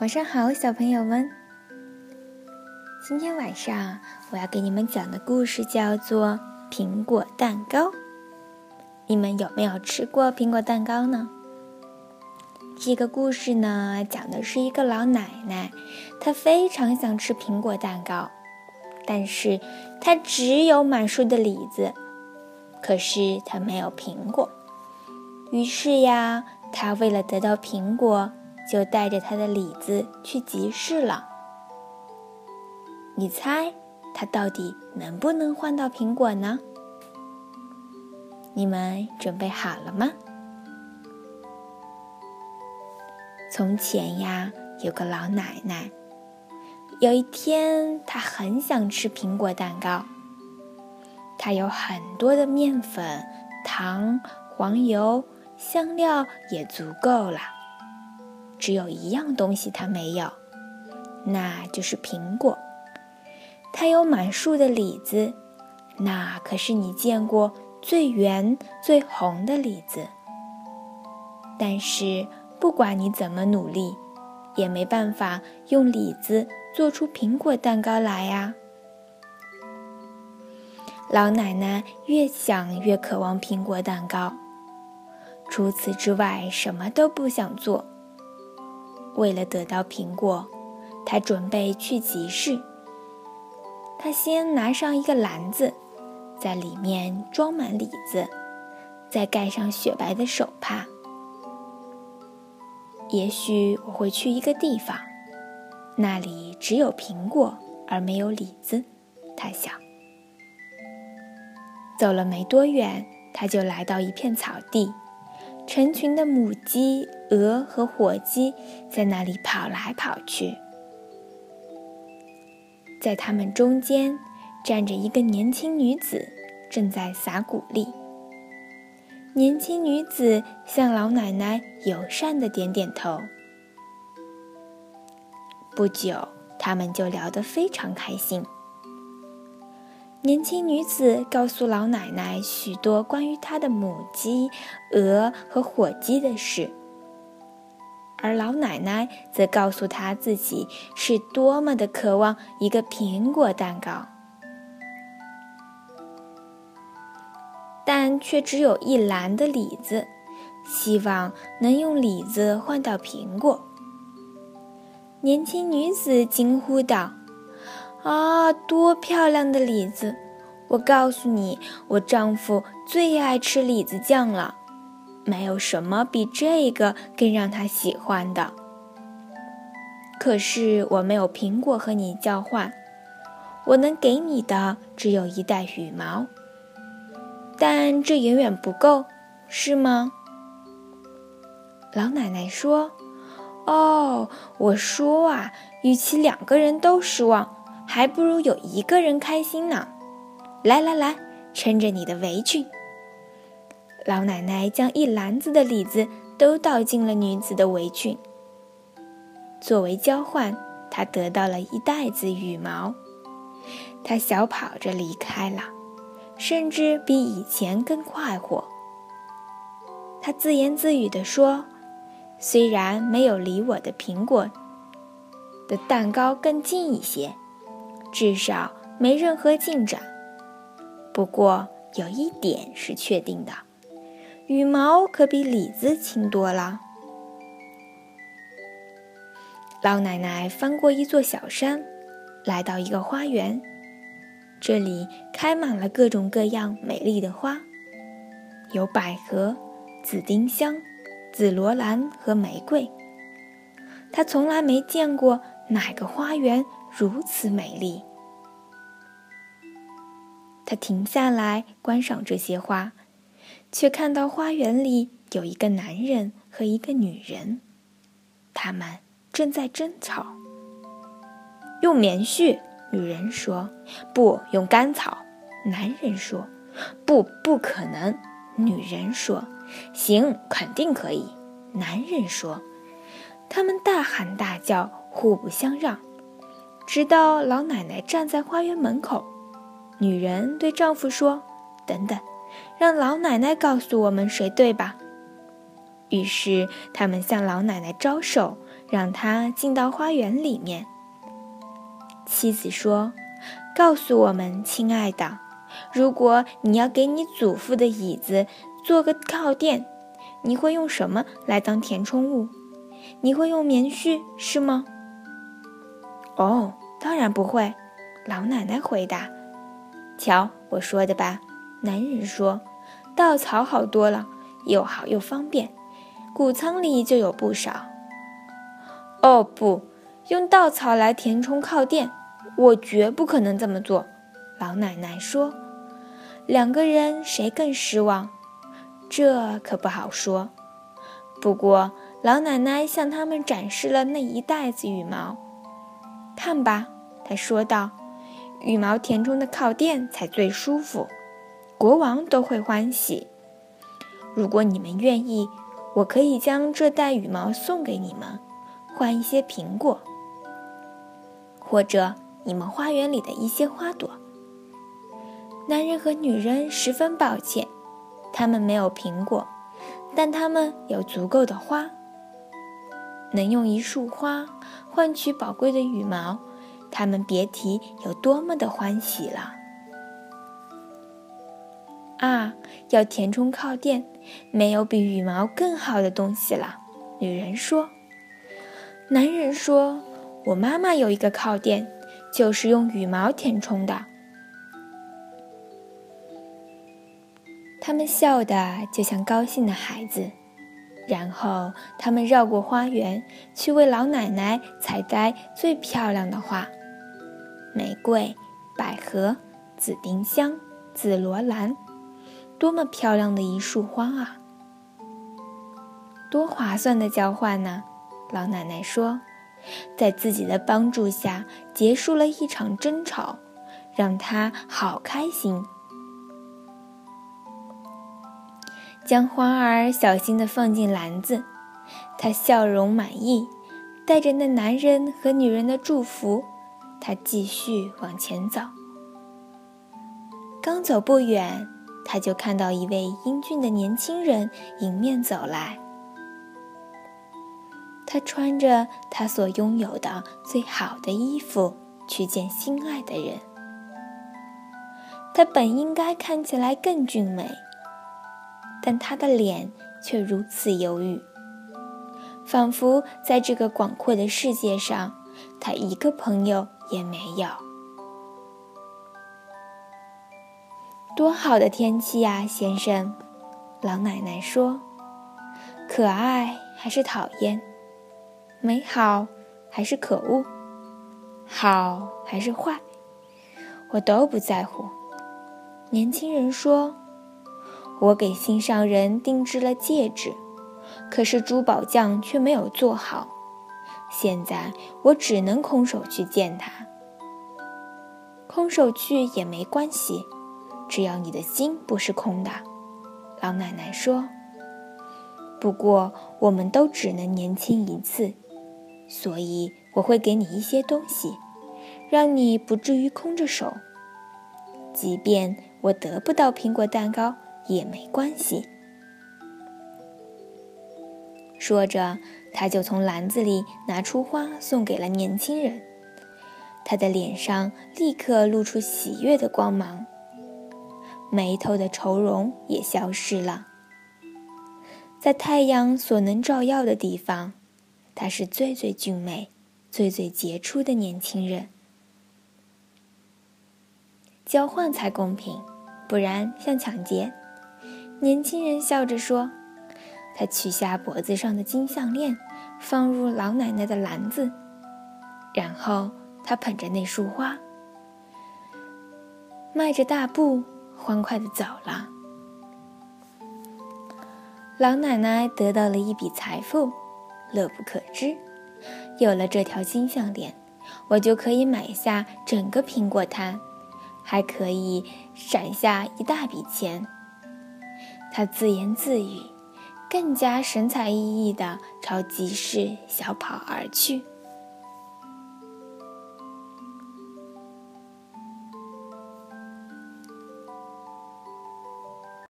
晚上好，小朋友们。今天晚上我要给你们讲的故事叫做《苹果蛋糕》。你们有没有吃过苹果蛋糕呢？这个故事呢，讲的是一个老奶奶，她非常想吃苹果蛋糕，但是她只有满树的李子，可是她没有苹果。于是呀，她为了得到苹果。就带着他的李子去集市了。你猜他到底能不能换到苹果呢？你们准备好了吗？从前呀，有个老奶奶，有一天她很想吃苹果蛋糕。她有很多的面粉、糖、黄油、香料也足够了。只有一样东西它没有，那就是苹果。它有满树的李子，那可是你见过最圆、最红的李子。但是不管你怎么努力，也没办法用李子做出苹果蛋糕来呀。老奶奶越想越渴望苹果蛋糕，除此之外什么都不想做。为了得到苹果，他准备去集市。他先拿上一个篮子，在里面装满李子，再盖上雪白的手帕。也许我会去一个地方，那里只有苹果而没有李子。他想。走了没多远，他就来到一片草地。成群的母鸡、鹅和火鸡在那里跑来跑去，在它们中间站着一个年轻女子，正在撒谷粒。年轻女子向老奶奶友善的点点头。不久，他们就聊得非常开心。年轻女子告诉老奶奶许多关于她的母鸡、鹅和火鸡的事，而老奶奶则告诉她自己是多么的渴望一个苹果蛋糕，但却只有一篮的李子，希望能用李子换到苹果。年轻女子惊呼道。啊，多漂亮的李子！我告诉你，我丈夫最爱吃李子酱了，没有什么比这个更让他喜欢的。可是我没有苹果和你交换，我能给你的只有一袋羽毛，但这远远不够，是吗？老奶奶说：“哦，我说啊，与其两个人都失望。”还不如有一个人开心呢！来来来，撑着你的围裙。老奶奶将一篮子的李子都倒进了女子的围裙。作为交换，她得到了一袋子羽毛。她小跑着离开了，甚至比以前更快活。她自言自语地说：“虽然没有离我的苹果的蛋糕更近一些。”至少没任何进展。不过有一点是确定的，羽毛可比李子轻多了。老奶奶翻过一座小山，来到一个花园，这里开满了各种各样美丽的花，有百合、紫丁香、紫罗兰和玫瑰。她从来没见过哪个花园。如此美丽，他停下来观赏这些花，却看到花园里有一个男人和一个女人，他们正在争吵。用棉絮，女人说；不用干草，男人说；不，不可能，女人说；行，肯定可以，男人说。他们大喊大叫，互不相让。直到老奶奶站在花园门口，女人对丈夫说：“等等，让老奶奶告诉我们谁对吧。”于是他们向老奶奶招手，让她进到花园里面。妻子说：“告诉我们，亲爱的，如果你要给你祖父的椅子做个靠垫，你会用什么来当填充物？你会用棉絮是吗？”“哦，当然不会。”老奶奶回答。“瞧我说的吧。”男人说，“稻草好多了，又好又方便，谷仓里就有不少。”“哦，不用稻草来填充靠垫。”我绝不可能这么做，老奶奶说。两个人谁更失望？这可不好说。不过，老奶奶向他们展示了那一袋子羽毛。看吧，他说道：“羽毛填充的靠垫才最舒服，国王都会欢喜。如果你们愿意，我可以将这袋羽毛送给你们，换一些苹果，或者……”你们花园里的一些花朵。男人和女人十分抱歉，他们没有苹果，但他们有足够的花。能用一束花换取宝贵的羽毛，他们别提有多么的欢喜了。啊，要填充靠垫，没有比羽毛更好的东西了。女人说。男人说：“我妈妈有一个靠垫。”就是用羽毛填充的。他们笑得就像高兴的孩子，然后他们绕过花园，去为老奶奶采摘最漂亮的花：玫瑰、百合、紫丁香、紫罗兰，多么漂亮的一束花啊！多划算的交换呢！老奶奶说。在自己的帮助下，结束了一场争吵，让他好开心。将花儿小心地放进篮子，他笑容满意，带着那男人和女人的祝福，他继续往前走。刚走不远，他就看到一位英俊的年轻人迎面走来。他穿着他所拥有的最好的衣服去见心爱的人。他本应该看起来更俊美，但他的脸却如此忧郁，仿佛在这个广阔的世界上，他一个朋友也没有。多好的天气呀，先生！老奶奶说：“可爱还是讨厌？”美好还是可恶，好还是坏，我都不在乎。年轻人说：“我给心上人定制了戒指，可是珠宝匠却没有做好。现在我只能空手去见他。空手去也没关系，只要你的心不是空的。”老奶奶说。不过，我们都只能年轻一次。所以我会给你一些东西，让你不至于空着手。即便我得不到苹果蛋糕也没关系。说着，他就从篮子里拿出花送给了年轻人。他的脸上立刻露出喜悦的光芒，眉头的愁容也消失了。在太阳所能照耀的地方。他是最最俊美、最最杰出的年轻人。交换才公平，不然像抢劫。年轻人笑着说：“他取下脖子上的金项链，放入老奶奶的篮子，然后他捧着那束花，迈着大步，欢快的走了。老奶奶得到了一笔财富。”乐不可支。有了这条金项链，我就可以买下整个苹果摊，还可以攒下一大笔钱。他自言自语，更加神采奕奕地朝集市小跑而去。